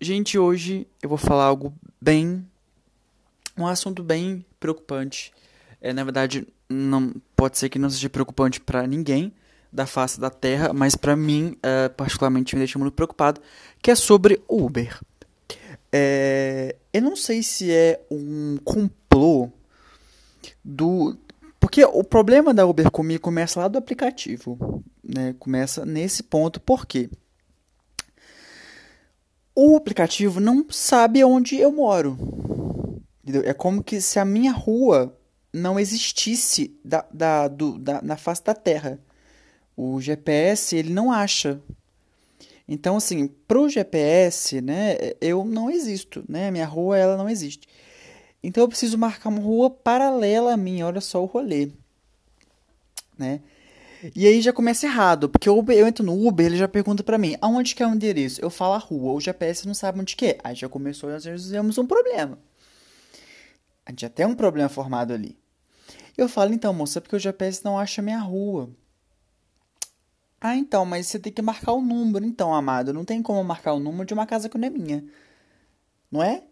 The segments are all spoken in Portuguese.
Gente, hoje eu vou falar algo bem. Um assunto bem preocupante. É, na verdade, não pode ser que não seja preocupante para ninguém da face da Terra, mas para mim, é, particularmente, me deixa muito preocupado, que é sobre Uber. É, eu não sei se é um complô do. Porque o problema da Uber comigo começa lá do aplicativo. Né? Começa nesse ponto, por quê? O aplicativo não sabe onde eu moro. Entendeu? É como que se a minha rua não existisse da, da, do, da, na face da Terra. O GPS ele não acha. Então, assim, pro GPS, né, eu não existo, né? Minha rua ela não existe. Então eu preciso marcar uma rua paralela a mim. Olha só o rolê, né? E aí já começa errado, porque eu, eu entro no Uber, ele já pergunta para mim, aonde que é o endereço? Eu falo a rua, o GPS não sabe onde que é. Aí já começou, nós temos um problema. A gente já tem um problema formado ali. Eu falo, então, moça, é porque o GPS não acha minha rua. Ah, então, mas você tem que marcar o número. Então, amado, não tem como marcar o número de uma casa que não é minha. Não é?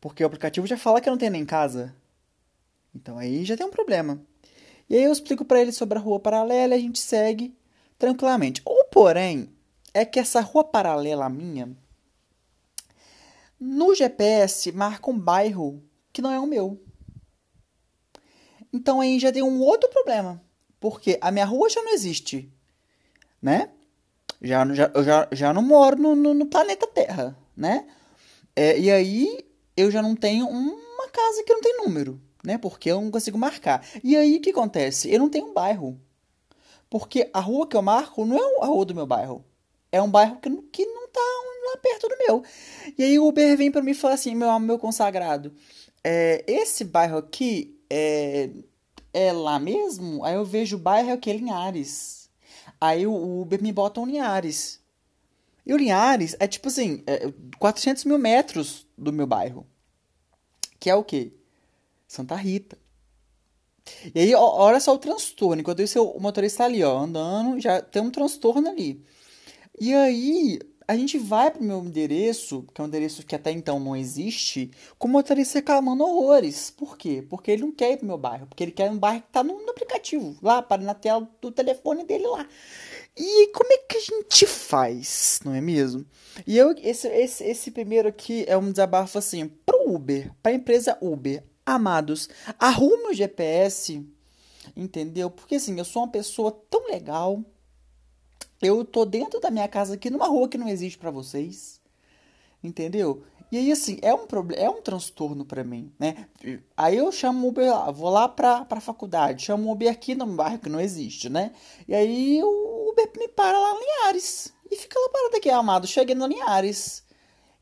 Porque o aplicativo já fala que eu não tenho nem casa. Então aí já tem um problema. E aí eu explico para ele sobre a rua paralela e a gente segue tranquilamente. O porém é que essa rua paralela minha, no GPS marca um bairro que não é o meu. Então aí já tem um outro problema, porque a minha rua já não existe, né? Já, já, já, já não moro no, no, no planeta Terra, né? É, e aí eu já não tenho uma casa que não tem número né? Porque eu não consigo marcar. E aí o que acontece? Eu não tenho um bairro. Porque a rua que eu marco não é a rua do meu bairro. É um bairro que, que não tá lá perto do meu. E aí o Uber vem para mim e fala assim: meu meu consagrado, é, esse bairro aqui é, é lá mesmo? Aí eu vejo o bairro é? Linhares. Aí o Uber me bota um Linhares. E o Linhares é tipo assim: é 400 mil metros do meu bairro. Que é o quê? Santa Rita. E aí, olha só o transtorno. Enquanto isso, o motorista ali, ó, andando, já tem um transtorno ali. E aí, a gente vai pro meu endereço, que é um endereço que até então não existe, com o motorista reclamando horrores. Por quê? Porque ele não quer ir pro meu bairro. Porque ele quer um bairro que tá no, no aplicativo, lá, para na tela do telefone dele lá. E como é que a gente faz, não é mesmo? E eu, esse, esse, esse primeiro aqui é um desabafo assim, pro Uber, pra empresa Uber. Amados, arrume o GPS, entendeu? Porque assim, eu sou uma pessoa tão legal. Eu tô dentro da minha casa aqui numa rua que não existe para vocês. Entendeu? E aí, assim, é um problema, é um transtorno para mim, né? Aí eu chamo o Uber vou lá pra, pra faculdade, chamo o Uber aqui no bairro que não existe, né? E aí o Uber me para lá em Linhares. E fica lá parado aqui, amado. Cheguei no Linhares.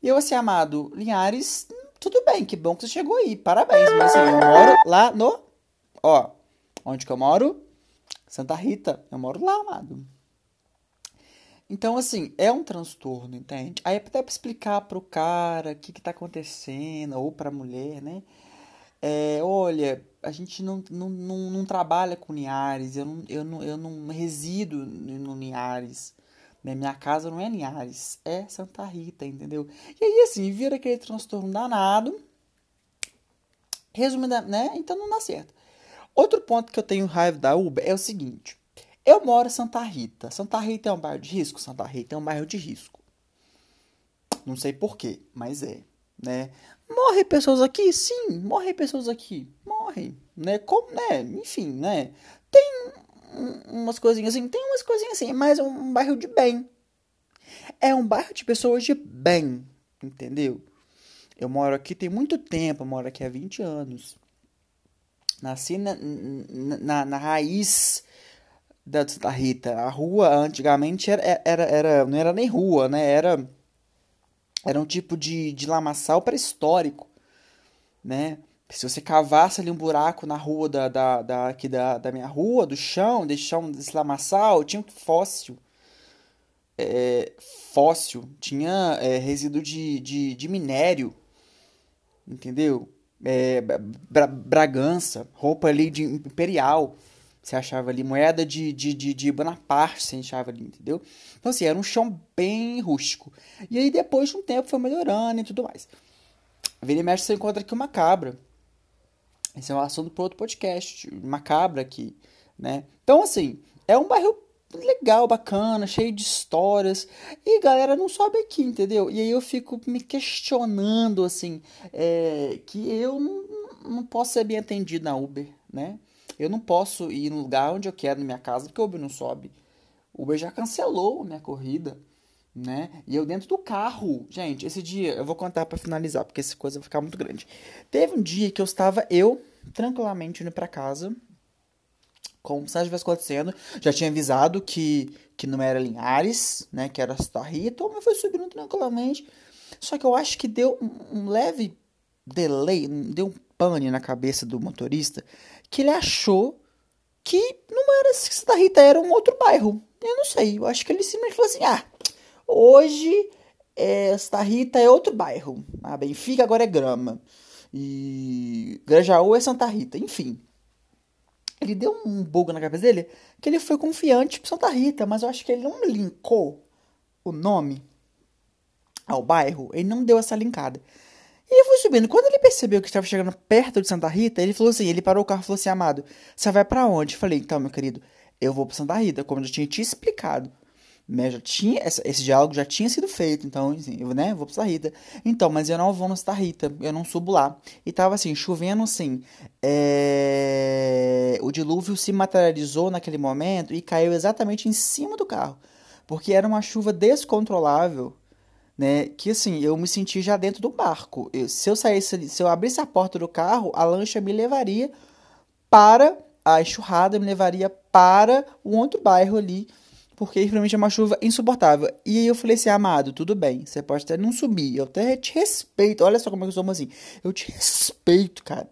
E eu assim, amado, Linhares tudo bem, que bom que você chegou aí. Parabéns. Mas assim, eu moro lá no. Ó, onde que eu moro? Santa Rita. Eu moro lá, amado. Então, assim, é um transtorno, entende? Aí até pra explicar pro cara o que que tá acontecendo, ou pra mulher, né? É, olha, a gente não, não, não, não trabalha com Linhares, eu não, eu não, eu não resido no Linhares. Né? Minha casa não é Linhares, é Santa Rita, entendeu? E aí, assim, vira aquele transtorno danado. Resumindo, né? Então não dá certo. Outro ponto que eu tenho raiva da Uber é o seguinte. Eu moro em Santa Rita. Santa Rita é um bairro de risco? Santa Rita é um bairro de risco. Não sei porquê, mas é, né? Morrem pessoas aqui? Sim, morrem pessoas aqui. Morrem, né? Como, né? Enfim, né? Tem umas coisinhas assim. Tem umas coisinhas assim, mas é um bairro de bem. É um bairro de pessoas de bem, entendeu? Eu moro aqui tem muito tempo, eu moro aqui há 20 anos. Nasci na, na, na raiz da Santa Rita. A rua antigamente era, era, era, não era nem rua, né? Era, era um tipo de, de lamaçal pré-histórico, né? Se você cavasse ali um buraco na rua da, da, da, aqui da, da minha rua, do chão, desse chão desse lamaçal, tinha fóssil. É, fóssil, tinha é, resíduo de, de, de minério, entendeu? É, Bragança, roupa ali de imperial, Você achava ali moeda de, de, de, de Bonaparte, você achava ali, entendeu? Então, assim, era um chão bem rústico. E aí, depois de um tempo, foi melhorando e tudo mais. Vira e mexe, você encontra aqui uma cabra. Esse é um assunto para outro podcast. Uma cabra aqui, né? Então, assim, é um bairro legal, bacana, cheio de histórias. E galera não sobe aqui, entendeu? E aí eu fico me questionando, assim, é, que eu não, não posso ser bem atendido na Uber, né? Eu não posso ir no lugar onde eu quero na minha casa porque o Uber não sobe. O Uber já cancelou a minha corrida, né? E eu dentro do carro, gente, esse dia eu vou contar para finalizar, porque essa coisa vai ficar muito grande. Teve um dia que eu estava eu tranquilamente indo para casa, como se nada estivesse acontecendo. Já tinha avisado que, que não era Linhares, né? Que era Santa Rita, mas foi subindo tranquilamente. Só que eu acho que deu um, um leve delay, deu um pane na cabeça do motorista, que ele achou que não era Santa Rita, era um outro bairro. Eu não sei, eu acho que ele simplesmente falou assim: ah, hoje é, Santa Rita é outro bairro. Ah, Benfica agora é Grama. E Grajaú é Santa Rita, enfim. Ele deu um bug na cabeça dele que ele foi confiante pro Santa Rita, mas eu acho que ele não linkou o nome ao bairro, ele não deu essa linkada. E eu fui subindo. Quando ele percebeu que estava chegando perto de Santa Rita, ele falou assim: ele parou o carro e falou assim: Amado, você vai para onde? Eu falei: Então, meu querido, eu vou para Santa Rita, como eu já tinha te explicado. Né, já tinha, esse diálogo já tinha sido feito, então, assim, eu né, vou pra Santa Rita. Então, mas eu não vou no Santa Rita, eu não subo lá. E tava assim, chovendo assim. É... O dilúvio se materializou naquele momento e caiu exatamente em cima do carro. Porque era uma chuva descontrolável né? Que assim, eu me senti já dentro do barco. Eu, se eu saísse, se eu abrisse a porta do carro, a lancha me levaria para a enxurrada, me levaria para um outro bairro ali, porque realmente é uma chuva insuportável. E aí eu falei assim, amado, tudo bem, você pode até não subir, eu até te respeito. Olha só como é que eu sou assim. Eu te respeito, cara.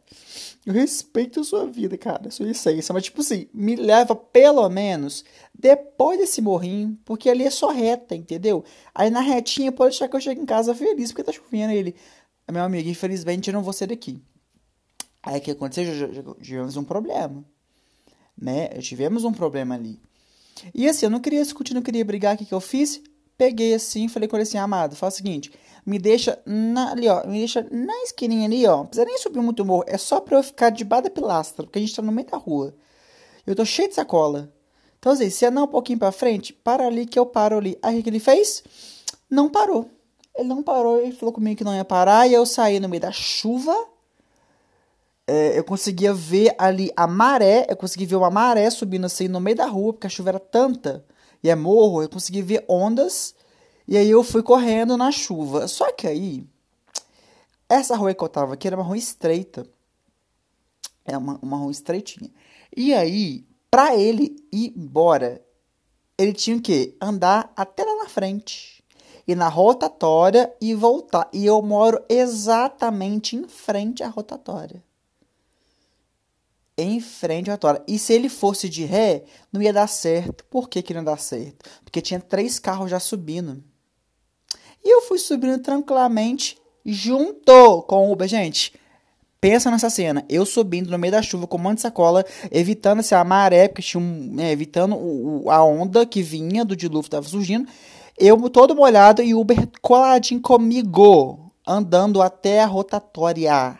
Eu respeito a sua vida, cara, sua essência. Mas, tipo assim, me leva pelo menos depois desse morrinho, porque ali é só reta, entendeu? Aí na retinha pode achar que eu chego em casa feliz porque tá chovendo. Ele, meu amigo, infelizmente eu não vou ser daqui. Aí o que aconteceu? Tivemos um problema, né? Tivemos um problema ali. E assim, eu não queria discutir, não queria brigar. O que, que eu fiz? Peguei assim, falei com ele assim, amado, faz o seguinte, me deixa na, ali, ó, me deixa na esquininha ali, ó. Não precisa nem subir muito morro, é só pra eu ficar debaixo da pilastra, porque a gente tá no meio da rua. Eu tô cheio de sacola. Então, assim, se andar um pouquinho pra frente, para ali que eu paro ali. Aí o que ele fez? Não parou. Ele não parou, ele falou comigo que não ia parar, e eu saí no meio da chuva. É, eu conseguia ver ali a maré, eu consegui ver uma maré subindo assim no meio da rua, porque a chuva era tanta e é morro, eu consegui ver ondas. E aí eu fui correndo na chuva. Só que aí, essa rua que eu tava aqui era uma rua estreita. É uma, uma rua estreitinha. E aí, pra ele ir embora, ele tinha que andar até lá na frente. Ir na rotatória e voltar. E eu moro exatamente em frente à rotatória em frente à rotatória. E se ele fosse de ré, não ia dar certo. Por que, que não ia dar certo? Porque tinha três carros já subindo. E eu fui subindo tranquilamente junto com o Uber. Gente, pensa nessa cena. Eu subindo no meio da chuva com um monte de sacola, evitando essa maré, porque tinha um, né, evitando o, a onda que vinha do dilúvio que estava surgindo. Eu todo molhado e o Uber coladinho comigo, andando até a rotatória.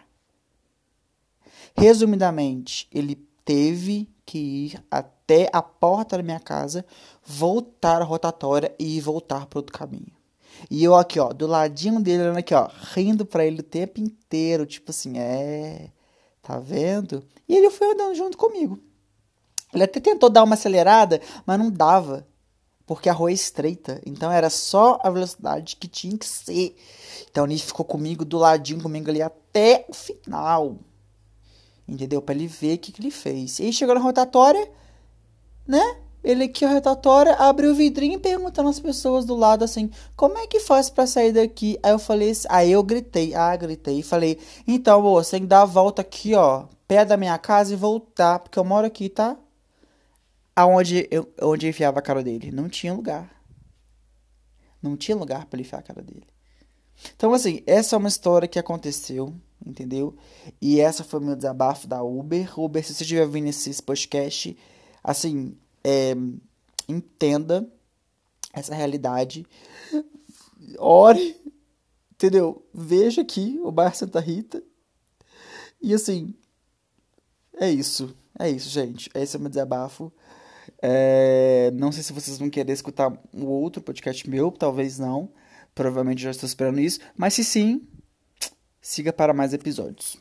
Resumidamente, ele teve que ir até a porta da minha casa, voltar a rotatória e voltar para outro caminho. E eu aqui, ó, do ladinho dele, olhando aqui, ó, rindo para ele o tempo inteiro, tipo assim, é, tá vendo? E ele foi andando junto comigo. Ele até tentou dar uma acelerada, mas não dava, porque a rua é estreita, então era só a velocidade que tinha que ser. Então ele ficou comigo do ladinho comigo ali até o final entendeu? Para ele ver o que, que ele fez. E aí chegou na rotatória, né? Ele aqui, a rotatória, abriu o vidrinho e perguntando às pessoas do lado assim: como é que faz para sair daqui? Aí eu falei, aí eu gritei, ah, gritei, e falei: então, moça, tem que dar a volta aqui, ó, pé da minha casa e voltar, porque eu moro aqui, tá? Aonde eu, onde eu enfiava a cara dele? Não tinha lugar. Não tinha lugar para enfiar a cara dele. Então, assim, essa é uma história que aconteceu entendeu? E essa foi o meu desabafo da Uber. Uber, se você estiver ouvindo esse podcast, Assim, é, entenda essa realidade. Ore, entendeu? Veja aqui o Bar Santa Rita. E assim, é isso. É isso, gente. Esse é o meu desabafo. É, não sei se vocês vão querer escutar o outro podcast meu, talvez não. Provavelmente já estou esperando isso. Mas se sim, siga para mais episódios.